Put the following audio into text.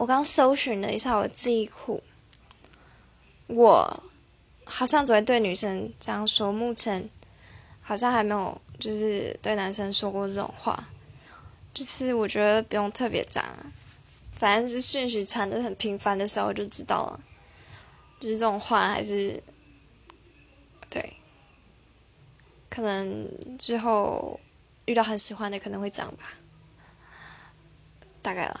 我刚搜寻了一下我的记忆库，我好像只会对女生这样说，目前好像还没有就是对男生说过这种话，就是我觉得不用特别讲，反正是讯息传的很频繁的时候就知道了，就是这种话还是对，可能之后遇到很喜欢的可能会讲吧，大概了。